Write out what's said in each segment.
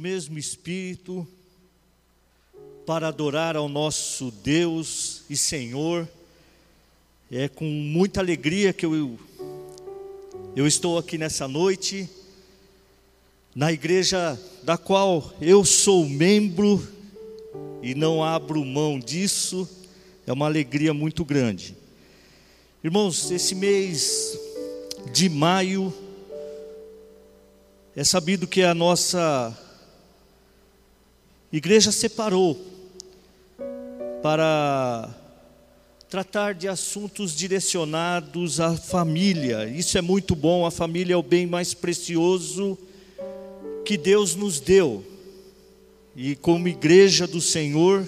mesmo Espírito para adorar ao nosso Deus e Senhor. É com muita alegria que eu, eu estou aqui nessa noite, na igreja da qual eu sou membro e não abro mão disso, é uma alegria muito grande. Irmãos, esse mês de maio, é sabido que a nossa igreja separou para tratar de assuntos direcionados à família. Isso é muito bom, a família é o bem mais precioso que Deus nos deu. E como igreja do Senhor,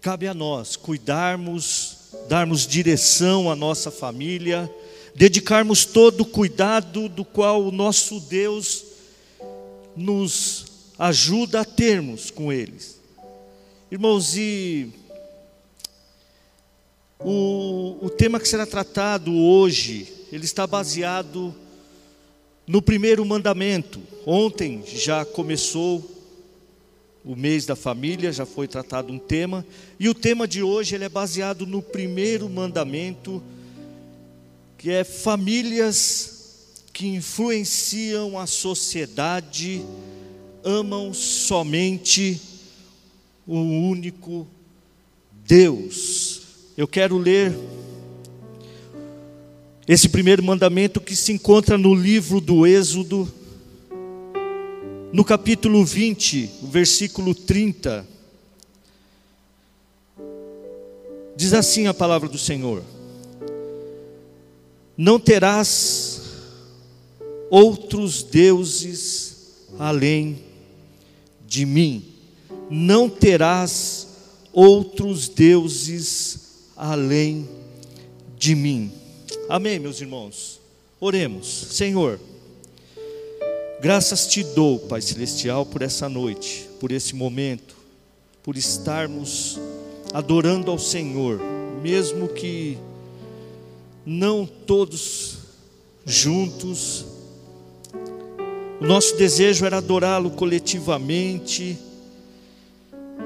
cabe a nós cuidarmos, darmos direção à nossa família, dedicarmos todo o cuidado do qual o nosso Deus nos ajuda a termos com eles. Irmãos, e o, o tema que será tratado hoje, ele está baseado no primeiro mandamento. Ontem já começou o mês da família, já foi tratado um tema, e o tema de hoje ele é baseado no primeiro mandamento, que é famílias que influenciam a sociedade amam somente o único Deus. Eu quero ler esse primeiro mandamento que se encontra no livro do Êxodo, no capítulo 20, o versículo 30. Diz assim a palavra do Senhor: Não terás outros deuses além de mim, não terás outros deuses além de mim. Amém, meus irmãos. Oremos. Senhor, graças te dou, Pai celestial, por essa noite, por esse momento, por estarmos adorando ao Senhor, mesmo que não todos juntos, o nosso desejo era adorá-lo coletivamente,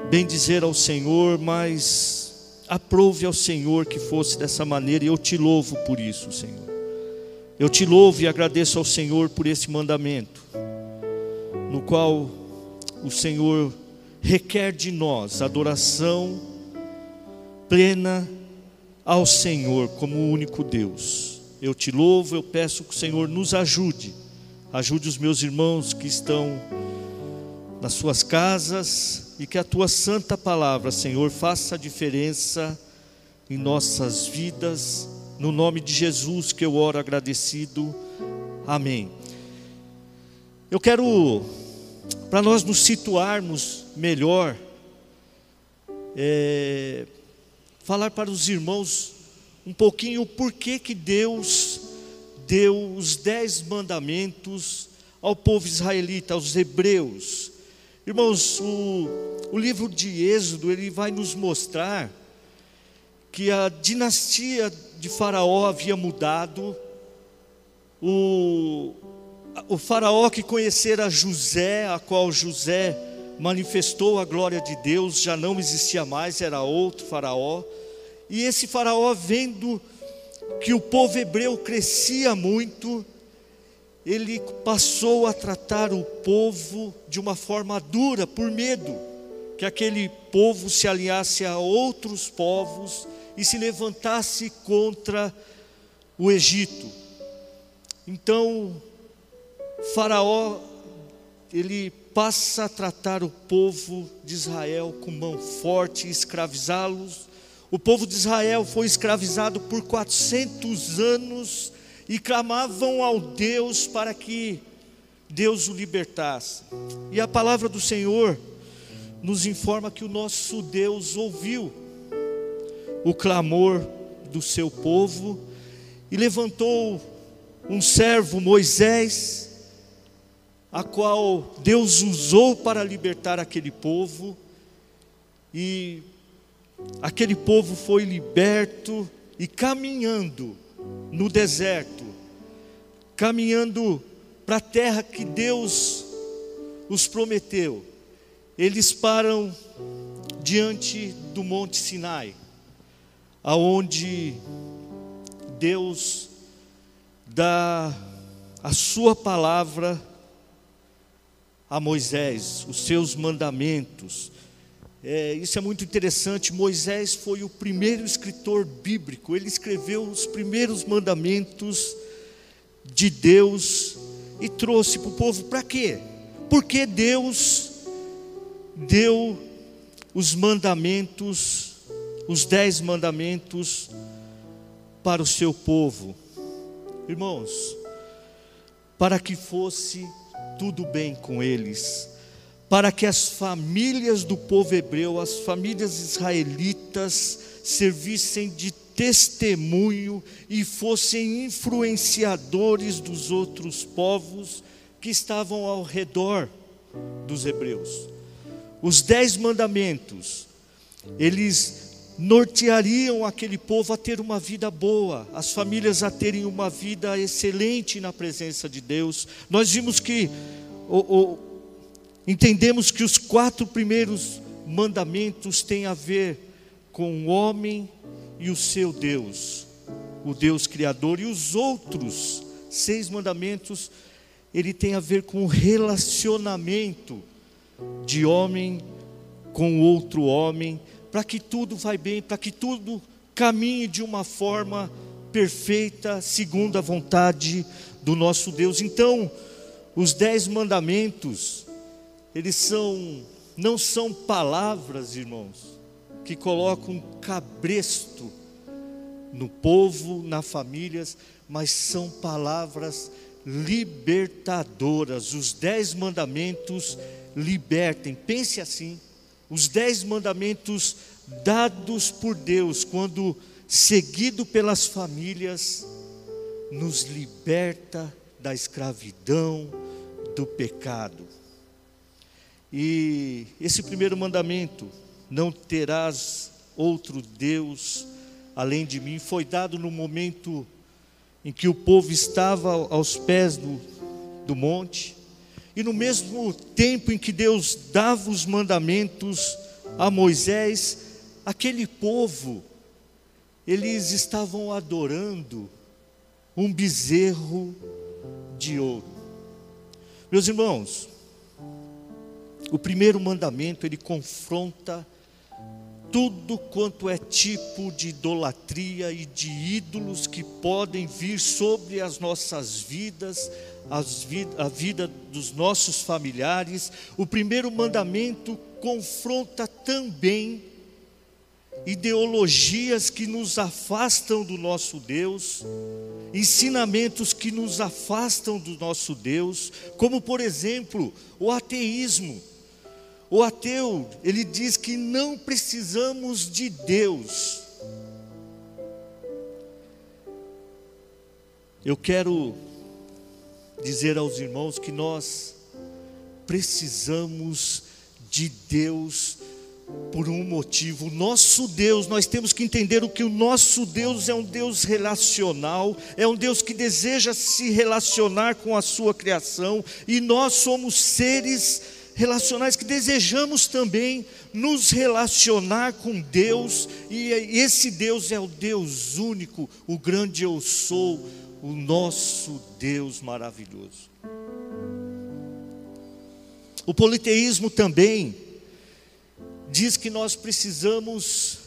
bem dizer ao Senhor, mas aprove ao Senhor que fosse dessa maneira, e eu te louvo por isso, Senhor. Eu te louvo e agradeço ao Senhor por esse mandamento, no qual o Senhor requer de nós adoração plena ao Senhor como único Deus. Eu te louvo, eu peço que o Senhor nos ajude Ajude os meus irmãos que estão nas suas casas e que a tua santa palavra, Senhor, faça a diferença em nossas vidas. No nome de Jesus que eu oro agradecido. Amém. Eu quero, para nós nos situarmos melhor, é, falar para os irmãos um pouquinho o porquê que Deus deu os dez mandamentos ao povo israelita, aos hebreus. Irmãos, o, o livro de Êxodo, ele vai nos mostrar que a dinastia de Faraó havia mudado, o, o Faraó que conhecera José, a qual José manifestou a glória de Deus, já não existia mais, era outro Faraó, e esse Faraó vendo que o povo hebreu crescia muito, ele passou a tratar o povo de uma forma dura, por medo que aquele povo se aliasse a outros povos e se levantasse contra o Egito. Então, Faraó, ele passa a tratar o povo de Israel com mão forte, escravizá-los o povo de Israel foi escravizado por 400 anos e clamavam ao Deus para que Deus o libertasse. E a palavra do Senhor nos informa que o nosso Deus ouviu o clamor do seu povo e levantou um servo, Moisés, a qual Deus usou para libertar aquele povo e aquele povo foi liberto e caminhando no deserto, caminhando para a terra que Deus os prometeu, eles param diante do Monte Sinai, aonde Deus dá a sua palavra a Moisés, os seus mandamentos. É, isso é muito interessante. Moisés foi o primeiro escritor bíblico, ele escreveu os primeiros mandamentos de Deus e trouxe para o povo. Para quê? Porque Deus deu os mandamentos, os dez mandamentos para o seu povo. Irmãos, para que fosse tudo bem com eles, para que as famílias do povo hebreu, as famílias israelitas, servissem de testemunho e fossem influenciadores dos outros povos que estavam ao redor dos hebreus. Os dez mandamentos, eles norteariam aquele povo a ter uma vida boa, as famílias a terem uma vida excelente na presença de Deus. Nós vimos que, entendemos que os quatro primeiros mandamentos têm a ver com o homem e o seu Deus, o Deus Criador, e os outros seis mandamentos, ele tem a ver com o relacionamento de homem com outro homem, para que tudo vai bem, para que tudo caminhe de uma forma perfeita, segundo a vontade do nosso Deus. Então, os dez mandamentos, eles são, não são palavras, irmãos, que colocam cabresto no povo, nas famílias, mas são palavras libertadoras. Os dez mandamentos libertem. Pense assim: os dez mandamentos dados por Deus, quando seguido pelas famílias, nos liberta da escravidão, do pecado. E esse primeiro mandamento, não terás outro Deus além de mim, foi dado no momento em que o povo estava aos pés do, do monte, e no mesmo tempo em que Deus dava os mandamentos a Moisés, aquele povo, eles estavam adorando um bezerro de ouro. Meus irmãos, o primeiro mandamento ele confronta tudo quanto é tipo de idolatria e de ídolos que podem vir sobre as nossas vidas, a vida dos nossos familiares. O primeiro mandamento confronta também ideologias que nos afastam do nosso Deus, ensinamentos que nos afastam do nosso Deus, como por exemplo o ateísmo. O ateu, ele diz que não precisamos de Deus. Eu quero dizer aos irmãos que nós precisamos de Deus por um motivo. O nosso Deus, nós temos que entender o que o nosso Deus é um Deus relacional, é um Deus que deseja se relacionar com a sua criação, e nós somos seres relacionais que desejamos também nos relacionar com Deus, e esse Deus é o Deus único, o grande eu sou, o nosso Deus maravilhoso. O politeísmo também diz que nós precisamos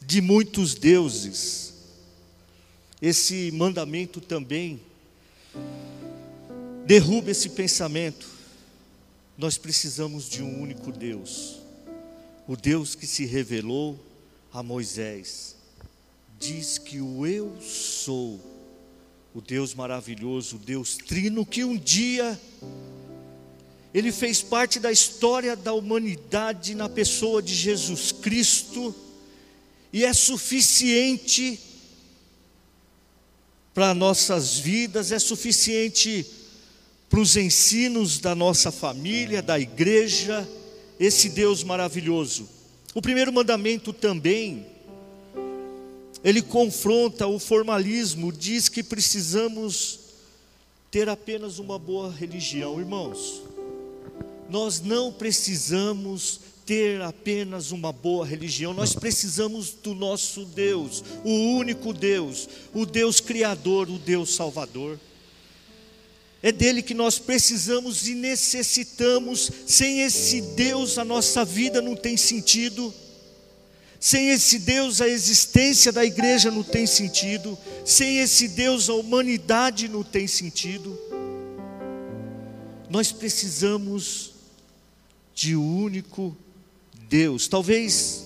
de muitos deuses. Esse mandamento também derruba esse pensamento. Nós precisamos de um único Deus, o Deus que se revelou a Moisés. Diz que o Eu sou, o Deus maravilhoso, o Deus trino, que um dia ele fez parte da história da humanidade na pessoa de Jesus Cristo, e é suficiente para nossas vidas, é suficiente para os ensinos da nossa família, da igreja, esse Deus maravilhoso. O primeiro mandamento também, ele confronta o formalismo, diz que precisamos ter apenas uma boa religião, irmãos. nós não precisamos ter apenas uma boa religião, nós precisamos do nosso Deus, o único Deus, o Deus Criador, o Deus Salvador. É dele que nós precisamos e necessitamos. Sem esse Deus, a nossa vida não tem sentido. Sem esse Deus, a existência da igreja não tem sentido. Sem esse Deus, a humanidade não tem sentido. Nós precisamos de um único Deus. Talvez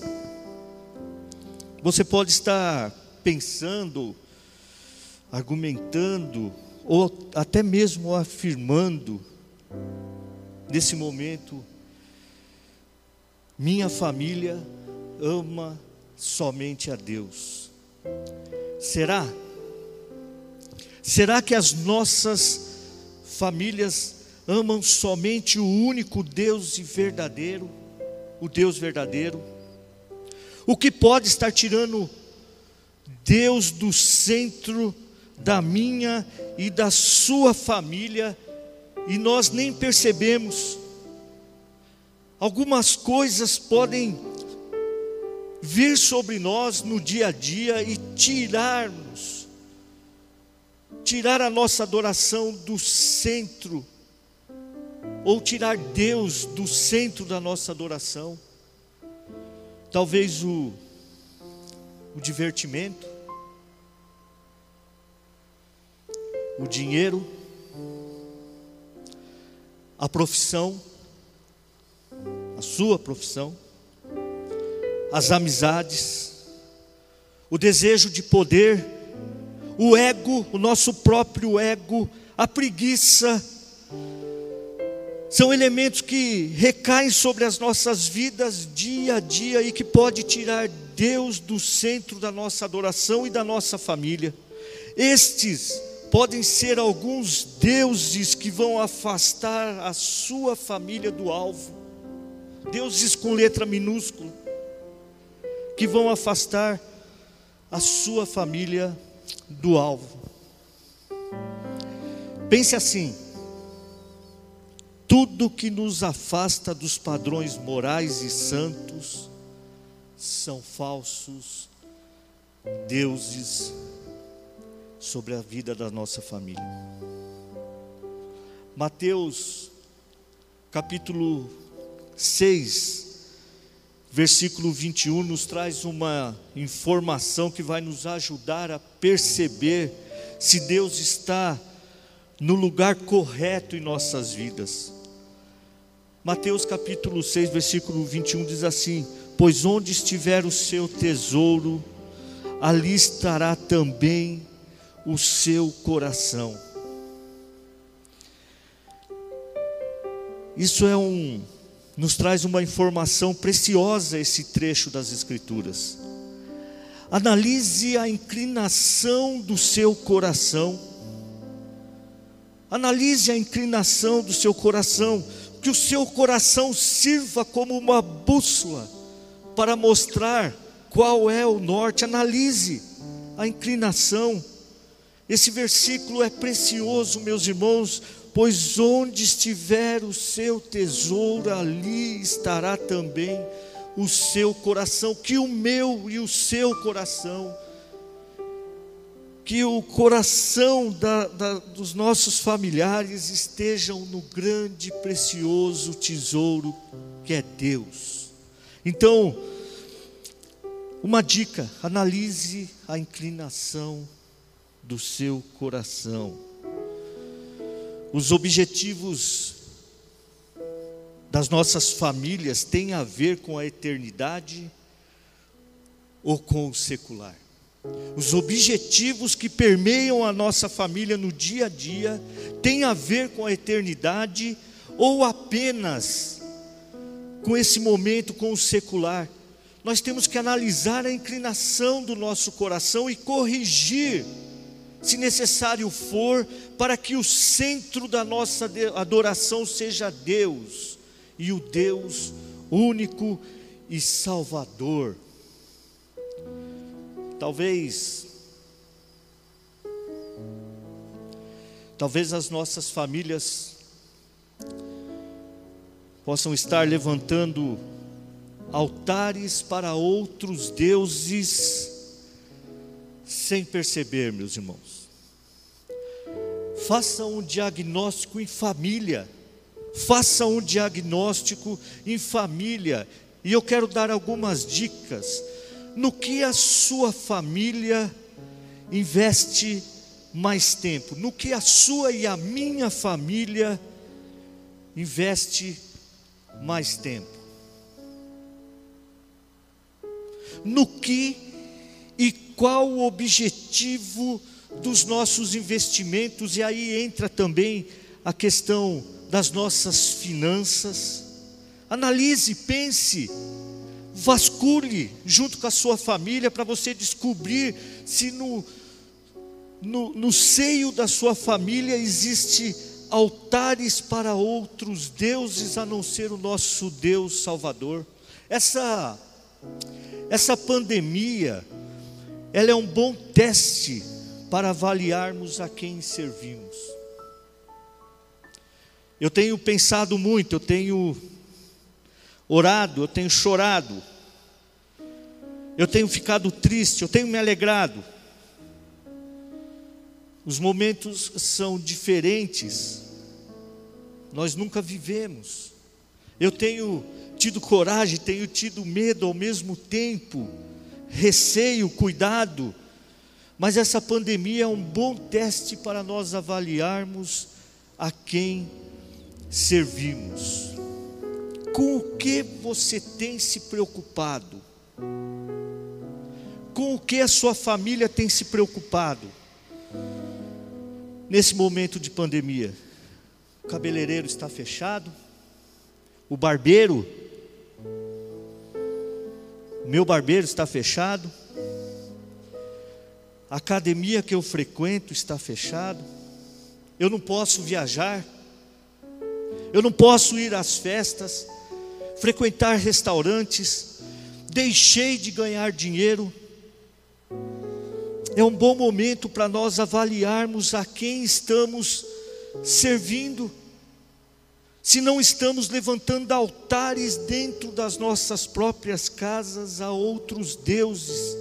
você pode estar pensando, argumentando, ou até mesmo afirmando, nesse momento, minha família ama somente a Deus. Será? Será que as nossas famílias amam somente o único Deus verdadeiro, o Deus verdadeiro? O que pode estar tirando Deus do centro da minha e da sua família e nós nem percebemos. Algumas coisas podem vir sobre nós no dia a dia e tirar-nos, tirar a nossa adoração do centro, ou tirar Deus do centro da nossa adoração. Talvez o, o divertimento, o dinheiro, a profissão, a sua profissão, as amizades, o desejo de poder, o ego, o nosso próprio ego, a preguiça, são elementos que recaem sobre as nossas vidas dia a dia e que pode tirar Deus do centro da nossa adoração e da nossa família. Estes podem ser alguns deuses que vão afastar a sua família do alvo, deuses com letra minúscula, que vão afastar a sua família do alvo. Pense assim: tudo que nos afasta dos padrões morais e santos são falsos deuses sobre a vida da nossa família. Mateus, capítulo 6, versículo 21, nos traz uma informação que vai nos ajudar a perceber se Deus está no lugar correto em nossas vidas. Mateus capítulo 6, versículo 21 diz assim: Pois onde estiver o seu tesouro, ali estará também o seu coração. Isso é um nos traz uma informação preciosa esse trecho das escrituras. Analise a inclinação do seu coração. Analise a inclinação do seu coração, que o seu coração sirva como uma bússola para mostrar qual é o norte. Analise a inclinação esse versículo é precioso, meus irmãos, pois onde estiver o seu tesouro, ali estará também o seu coração, que o meu e o seu coração, que o coração da, da, dos nossos familiares estejam no grande, precioso tesouro que é Deus. Então, uma dica: analise a inclinação do seu coração. Os objetivos das nossas famílias têm a ver com a eternidade ou com o secular. Os objetivos que permeiam a nossa família no dia a dia têm a ver com a eternidade ou apenas com esse momento, com o secular. Nós temos que analisar a inclinação do nosso coração e corrigir se necessário for, para que o centro da nossa adoração seja Deus, e o Deus único e Salvador. Talvez, talvez as nossas famílias possam estar levantando altares para outros deuses sem perceber, meus irmãos. Faça um diagnóstico em família. Faça um diagnóstico em família. E eu quero dar algumas dicas no que a sua família investe mais tempo, no que a sua e a minha família investe mais tempo. No que e qual o objetivo dos nossos investimentos, e aí entra também a questão das nossas finanças. Analise, pense, vasculhe junto com a sua família para você descobrir se no, no, no seio da sua família existe altares para outros deuses a não ser o nosso Deus Salvador. Essa essa pandemia ela é um bom teste para avaliarmos a quem servimos. Eu tenho pensado muito, eu tenho orado, eu tenho chorado, eu tenho ficado triste, eu tenho me alegrado. Os momentos são diferentes, nós nunca vivemos. Eu tenho tido coragem, tenho tido medo ao mesmo tempo, receio, cuidado, mas essa pandemia é um bom teste para nós avaliarmos a quem servimos. Com o que você tem se preocupado? Com o que a sua família tem se preocupado? Nesse momento de pandemia, o cabeleireiro está fechado, o barbeiro, meu barbeiro está fechado, a academia que eu frequento está fechado, eu não posso viajar, eu não posso ir às festas, frequentar restaurantes, deixei de ganhar dinheiro. É um bom momento para nós avaliarmos a quem estamos servindo. Se não estamos levantando altares dentro das nossas próprias casas a outros deuses.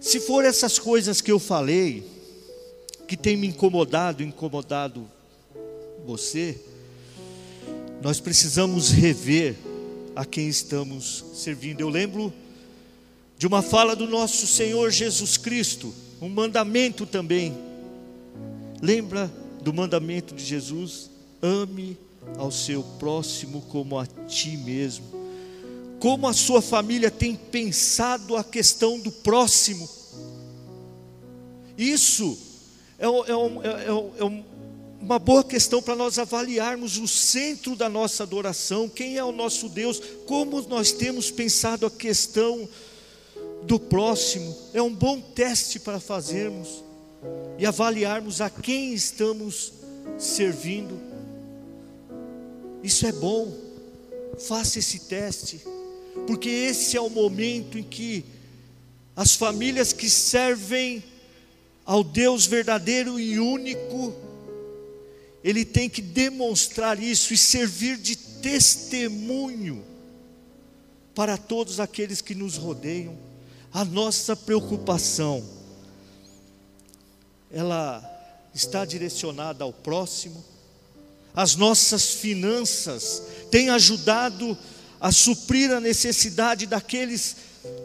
Se for essas coisas que eu falei, que tem me incomodado, incomodado você, nós precisamos rever a quem estamos servindo. Eu lembro de uma fala do nosso Senhor Jesus Cristo, um mandamento também. Lembra do mandamento de Jesus? Ame ao seu próximo como a ti mesmo. Como a sua família tem pensado a questão do próximo? Isso é, é, um, é, um, uma boa questão para nós avaliarmos o centro da nossa adoração, quem é o nosso Deus, como nós temos pensado a questão do próximo. É um bom teste para fazermos e avaliarmos a quem estamos servindo. Isso é bom, faça esse teste, porque esse é o momento em que as famílias que servem ao Deus verdadeiro e único, ele tem que demonstrar isso e servir de testemunho para todos aqueles que nos rodeiam. A nossa preocupação, ela está direcionada ao próximo. As nossas finanças têm ajudado a suprir a necessidade daqueles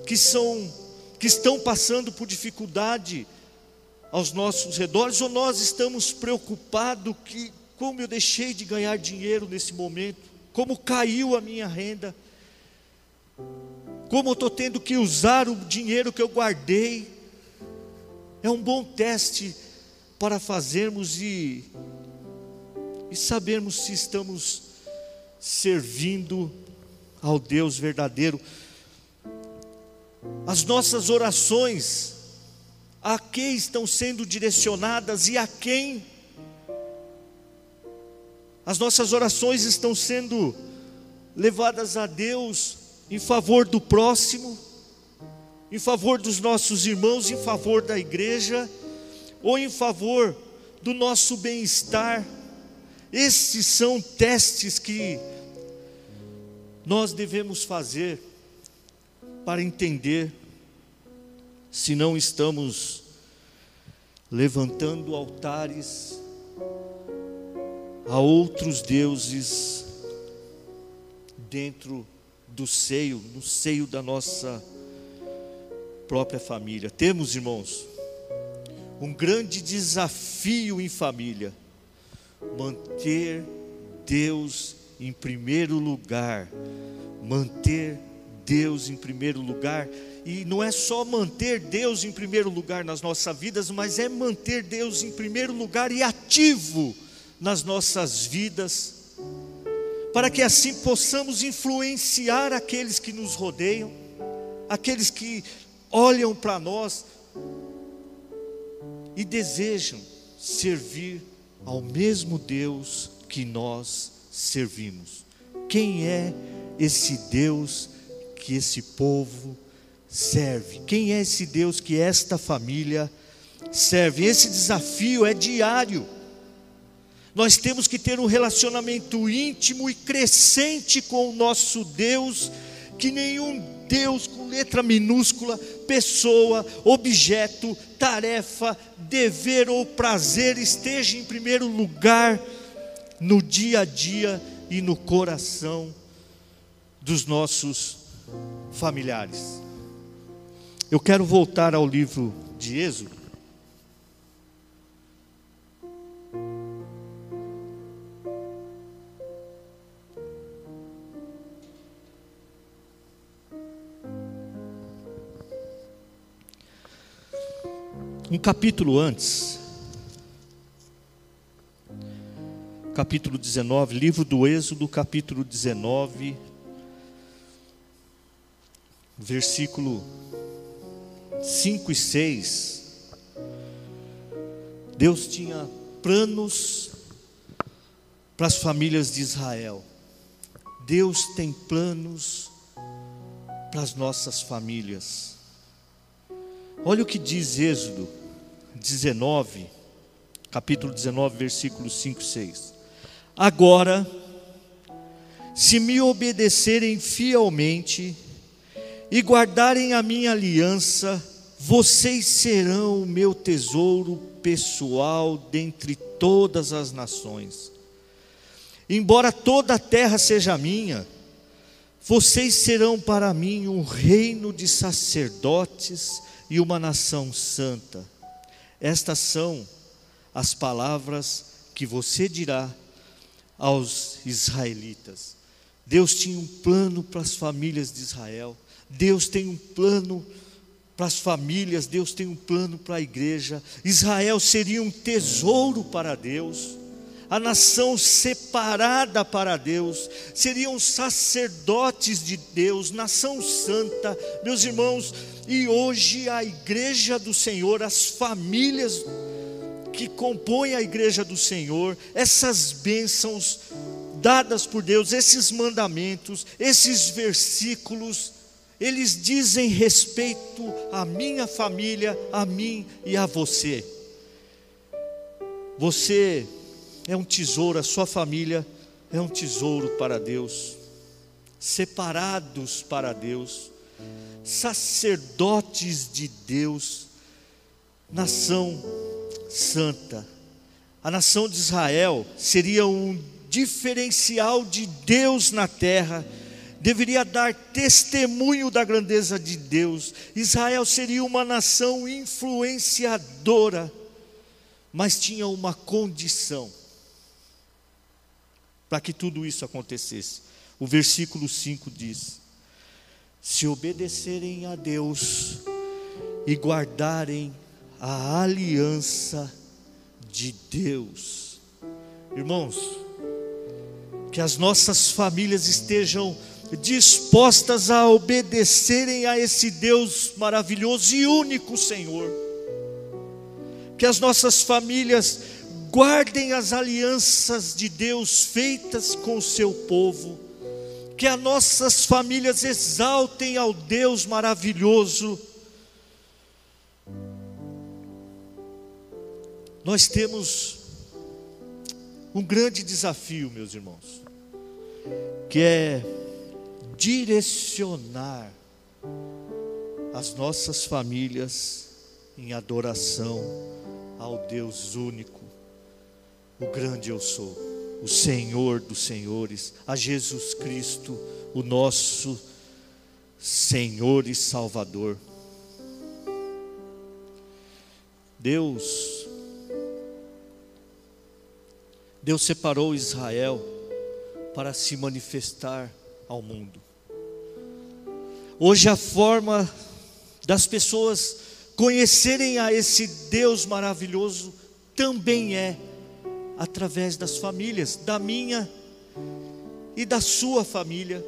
que são que estão passando por dificuldade aos nossos redores, ou nós estamos preocupados que como eu deixei de ganhar dinheiro nesse momento, como caiu a minha renda, como eu estou tendo que usar o dinheiro que eu guardei. É um bom teste para fazermos e, e sabermos se estamos servindo ao Deus verdadeiro. As nossas orações a quem estão sendo direcionadas e a quem as nossas orações estão sendo levadas a Deus em favor do próximo, em favor dos nossos irmãos, em favor da igreja, ou em favor do nosso bem-estar. Esses são testes que nós devemos fazer para entender se não estamos levantando altares a outros deuses dentro do seio, no seio da nossa própria família. Temos, irmãos, um grande desafio em família: manter Deus em primeiro lugar, manter Deus em primeiro lugar. E não é só manter Deus em primeiro lugar nas nossas vidas, mas é manter Deus em primeiro lugar e ativo nas nossas vidas, para que assim possamos influenciar aqueles que nos rodeiam, aqueles que olham para nós e desejam servir ao mesmo Deus que nós servimos. Quem é esse Deus que esse povo serve? Quem é esse Deus que esta família serve? Esse desafio é diário. Nós temos que ter um relacionamento íntimo e crescente com o nosso Deus, que nenhum Deus com letra minúscula, pessoa, objeto, tarefa, dever ou prazer esteja em primeiro lugar no dia a dia e no coração dos nossos familiares. Eu quero voltar ao livro de Êxodo. Um capítulo antes, capítulo 19, livro do Êxodo, capítulo 19, versículo 5 e 6. Deus tinha planos para as famílias de Israel. Deus tem planos para as nossas famílias. Olha o que diz Êxodo 19, capítulo 19, versículos 5 e 6. Agora, se me obedecerem fielmente, e guardarem a minha aliança, vocês serão o meu tesouro pessoal dentre todas as nações. Embora toda a terra seja minha, vocês serão para mim um reino de sacerdotes e uma nação santa. Estas são as palavras que você dirá aos israelitas. Deus tinha um plano para as famílias de Israel. Deus tem um plano para as famílias, Deus tem um plano para a igreja. Israel seria um tesouro para Deus, a nação separada para Deus, seriam sacerdotes de Deus, nação santa, meus irmãos, e hoje a igreja do Senhor, as famílias que compõem a igreja do Senhor, essas bênçãos dadas por Deus, esses mandamentos, esses versículos, eles dizem respeito à minha família, a mim e a você. Você é um tesouro, a sua família é um tesouro para Deus, separados para Deus, sacerdotes de Deus, nação santa. A nação de Israel seria um diferencial de Deus na terra. Deveria dar testemunho da grandeza de Deus. Israel seria uma nação influenciadora, mas tinha uma condição para que tudo isso acontecesse. O versículo 5 diz: Se obedecerem a Deus e guardarem a aliança de Deus, irmãos, que as nossas famílias estejam dispostas a obedecerem a esse Deus maravilhoso e único Senhor. Que as nossas famílias guardem as alianças de Deus feitas com o seu povo. Que as nossas famílias exaltem ao Deus maravilhoso. Nós temos um grande desafio, meus irmãos, que é direcionar as nossas famílias em adoração ao Deus único, o grande eu sou, o Senhor dos senhores, a Jesus Cristo, o nosso Senhor e Salvador. Deus, Deus separou Israel para se manifestar ao mundo. Hoje a forma das pessoas conhecerem a esse Deus maravilhoso também é através das famílias, da minha e da sua família.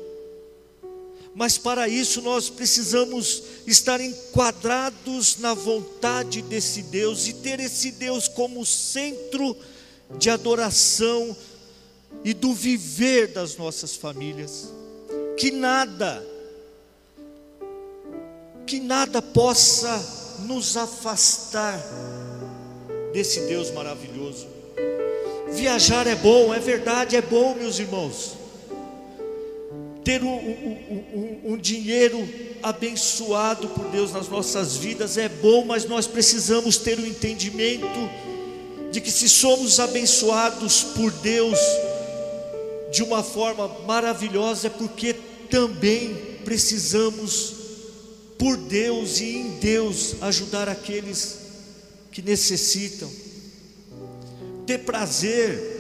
Mas para isso nós precisamos estar enquadrados na vontade desse Deus e ter esse Deus como centro de adoração e do viver das nossas famílias. Que nada que nada possa nos afastar desse Deus maravilhoso. Viajar é bom, é verdade, é bom, meus irmãos. Ter um, um, um, um, dinheiro abençoado por Deus nas nossas vidas é bom, mas nós precisamos ter o entendimento de que se somos abençoados por Deus de uma forma maravilhosa, é porque também precisamos por Deus e em Deus ajudar aqueles que necessitam, ter prazer,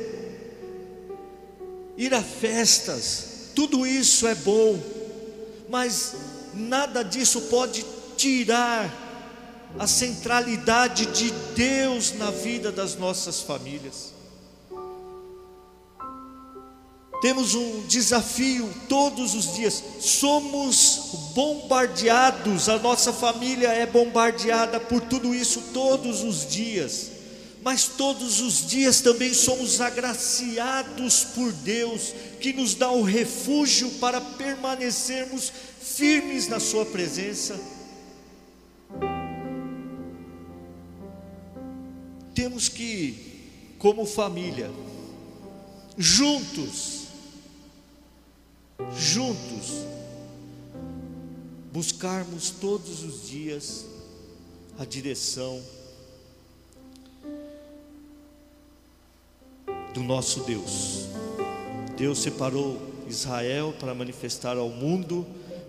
ir a festas, tudo isso é bom, mas nada disso pode tirar a centralidade de Deus na vida das nossas famílias. Temos um desafio todos os dias. Somos bombardeados, a nossa família é bombardeada por tudo isso todos os dias. Mas todos os dias também somos agraciados por Deus, que nos dá o refúgio para permanecermos firmes na Sua presença. Temos que, como família, juntos, juntos, buscarmos todos os dias a direção do nosso Deus. Deus separou Israel para manifestar ao mundo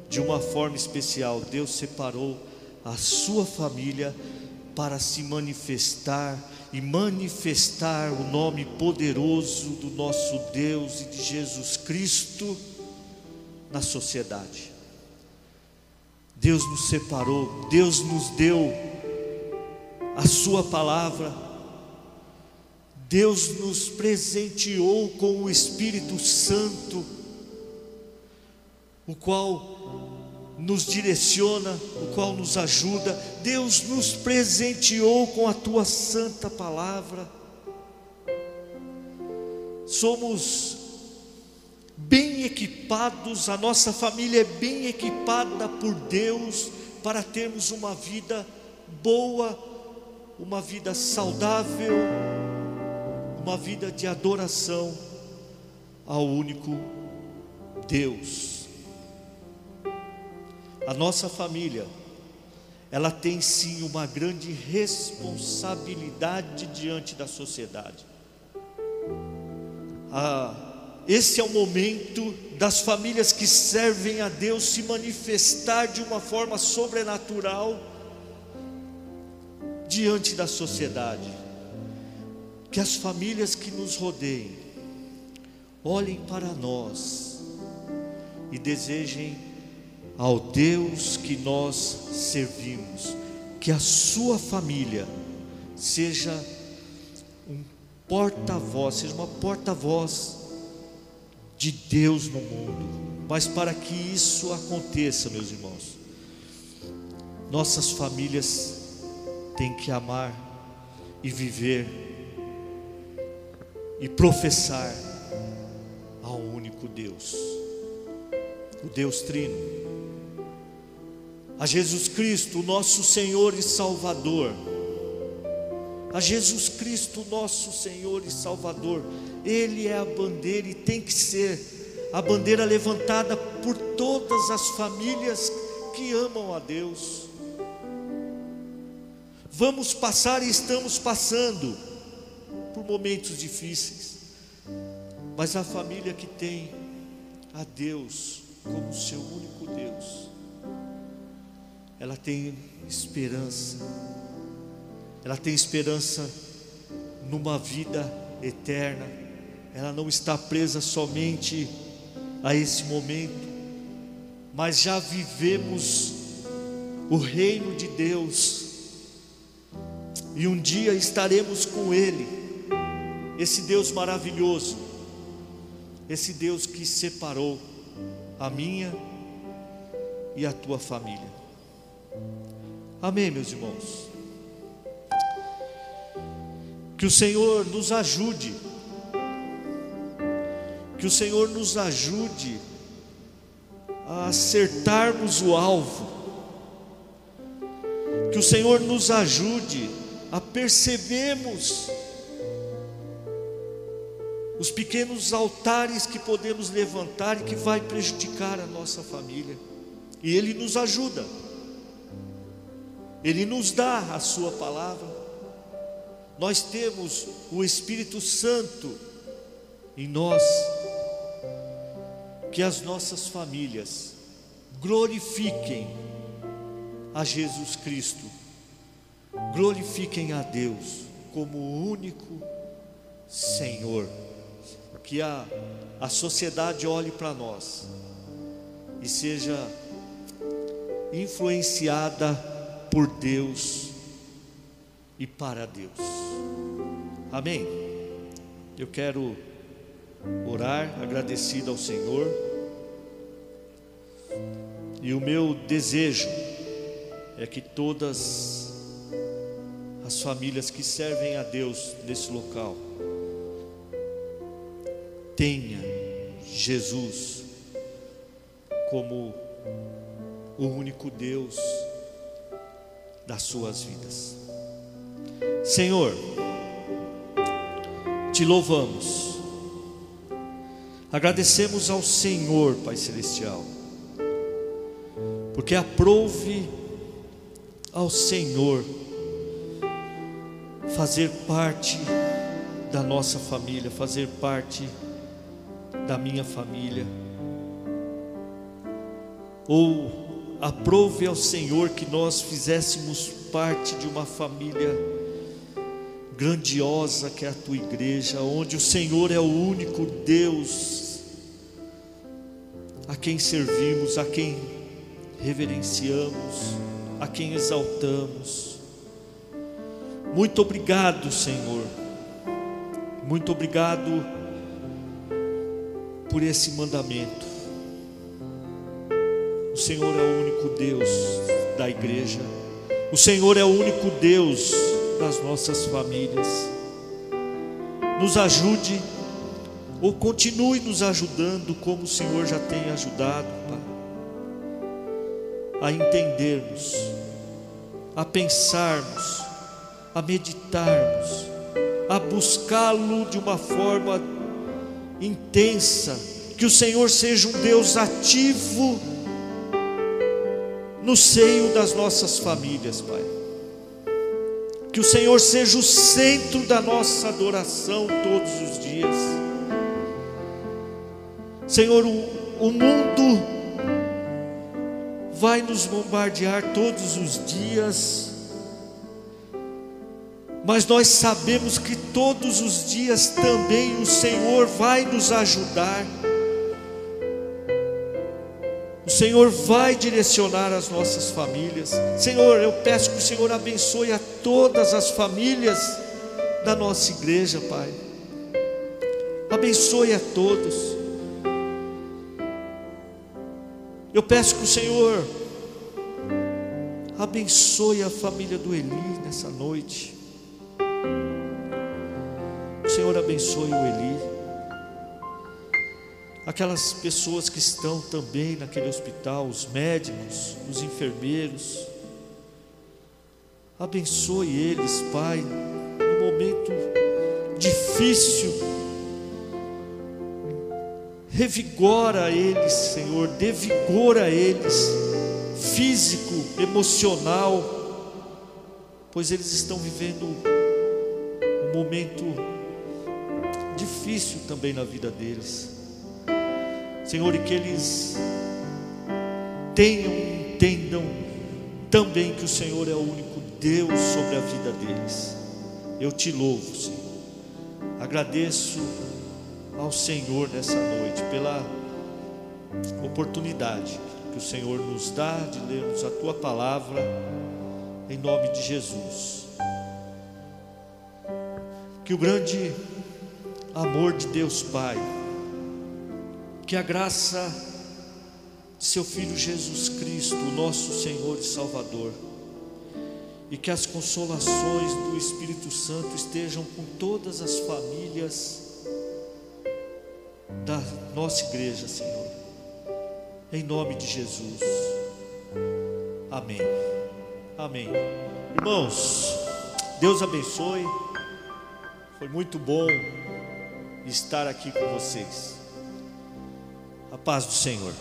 de uma forma especial. Deus separou a sua família para se manifestar e manifestar o nome poderoso do nosso Deus e de Jesus Cristo na sociedade. Deus nos separou, Deus nos deu a Sua palavra, Deus nos presenteou com o Espírito Santo, o qual nos direciona, o qual nos ajuda. Deus nos presenteou com a tua santa palavra. Somos bem equipados, a nossa família é bem equipada por Deus para termos uma vida boa, uma vida saudável, uma vida de adoração ao único Deus. A nossa família, ela tem sim uma grande responsabilidade diante da sociedade. A esse é o momento das famílias que servem a Deus se manifestar de uma forma sobrenatural diante da sociedade. Que as famílias que nos rodeiem olhem para nós e desejem ao Deus que nós servimos, que a sua família seja um porta-voz, seja uma porta-voz de Deus no mundo. Mas para que isso aconteça, meus irmãos, nossas famílias têm que amar e viver e professar ao único Deus, o Deus Trino, a Jesus Cristo, nosso Senhor e Salvador, a Jesus Cristo, nosso Senhor e Salvador. Ele é a bandeira e tem que ser a bandeira levantada por todas as famílias que amam a Deus. Vamos passar e estamos passando momentos difíceis, mas a família que tem a Deus como seu único Deus, ela tem esperança. Ela tem esperança numa vida eterna, ela não está presa somente a esse momento, mas já vivemos o reino de Deus, e um dia estaremos com Ele, esse Deus maravilhoso, esse Deus que separou a minha e a tua família. Amém, meus irmãos. Que o Senhor nos ajude, que o Senhor nos ajude a acertarmos o alvo, que o Senhor nos ajude a percebermos os pequenos altares que podemos levantar e que vai prejudicar a nossa família. E Ele nos ajuda, Ele nos dá a Sua palavra. Nós temos o Espírito Santo em nós, que as nossas famílias glorifiquem a Jesus Cristo, glorifiquem a Deus como o único Senhor, que a, a sociedade olhe para nós e seja influenciada por Deus e para Deus. Amém? Eu quero orar agradecido ao Senhor. E o meu desejo é que todas as famílias que servem a Deus nesse local tenha Jesus como o único Deus das suas vidas. Senhor, te louvamos, agradecemos ao Senhor, Pai Celestial, porque aprove ao Senhor fazer parte da nossa família, fazer parte da minha família, ou aprove ao Senhor que nós fizéssemos parte de uma família grandiosa que é a tua igreja, onde o Senhor é o único Deus a quem servimos, a quem reverenciamos, a quem exaltamos. Muito obrigado, Senhor. Muito obrigado por esse mandamento. O Senhor é o único Deus da igreja. O Senhor é o único Deus das nossas famílias. Nos ajude ou continue nos ajudando como o Senhor já tem ajudado, Pai, a entendermos, a pensarmos, a meditarmos, a buscá-lo de uma forma intensa, que o Senhor seja um Deus ativo no seio das nossas famílias, Pai. Que o Senhor seja o centro da nossa adoração todos os dias. Senhor, o, o mundo vai nos bombardear todos os dias, mas nós sabemos que todos os dias também o Senhor vai nos ajudar. O Senhor vai direcionar as nossas famílias. Senhor, eu peço que o Senhor abençoe a todas as famílias da nossa igreja, Pai. Abençoe a todos. Eu peço que o Senhor abençoe a família do Eli nessa noite. Senhor abençoe o Eli aquelas pessoas que estão também naquele hospital, os médicos, os enfermeiros. Abençoe eles, Pai, momento difícil. Revigora eles, Senhor, dê vigor a eles, físico, emocional, pois eles estão vivendo um momento difícil também na vida deles. Senhor, e que eles tenham, entendam também que o Senhor é o único Deus sobre a vida deles. Eu te louvo, Senhor. Agradeço ao Senhor nessa noite pela oportunidade que o Senhor nos dá de lermos a tua palavra em nome de Jesus. Que o grande amor de Deus Pai, que a graça de seu Filho Jesus Cristo, nosso Senhor e Salvador, e que as consolações do Espírito Santo estejam com todas as famílias da nossa igreja, Senhor, em nome de Jesus. Amém. Amém. Irmãos, Deus abençoe. Foi muito bom estar aqui com vocês. A paz do Senhor.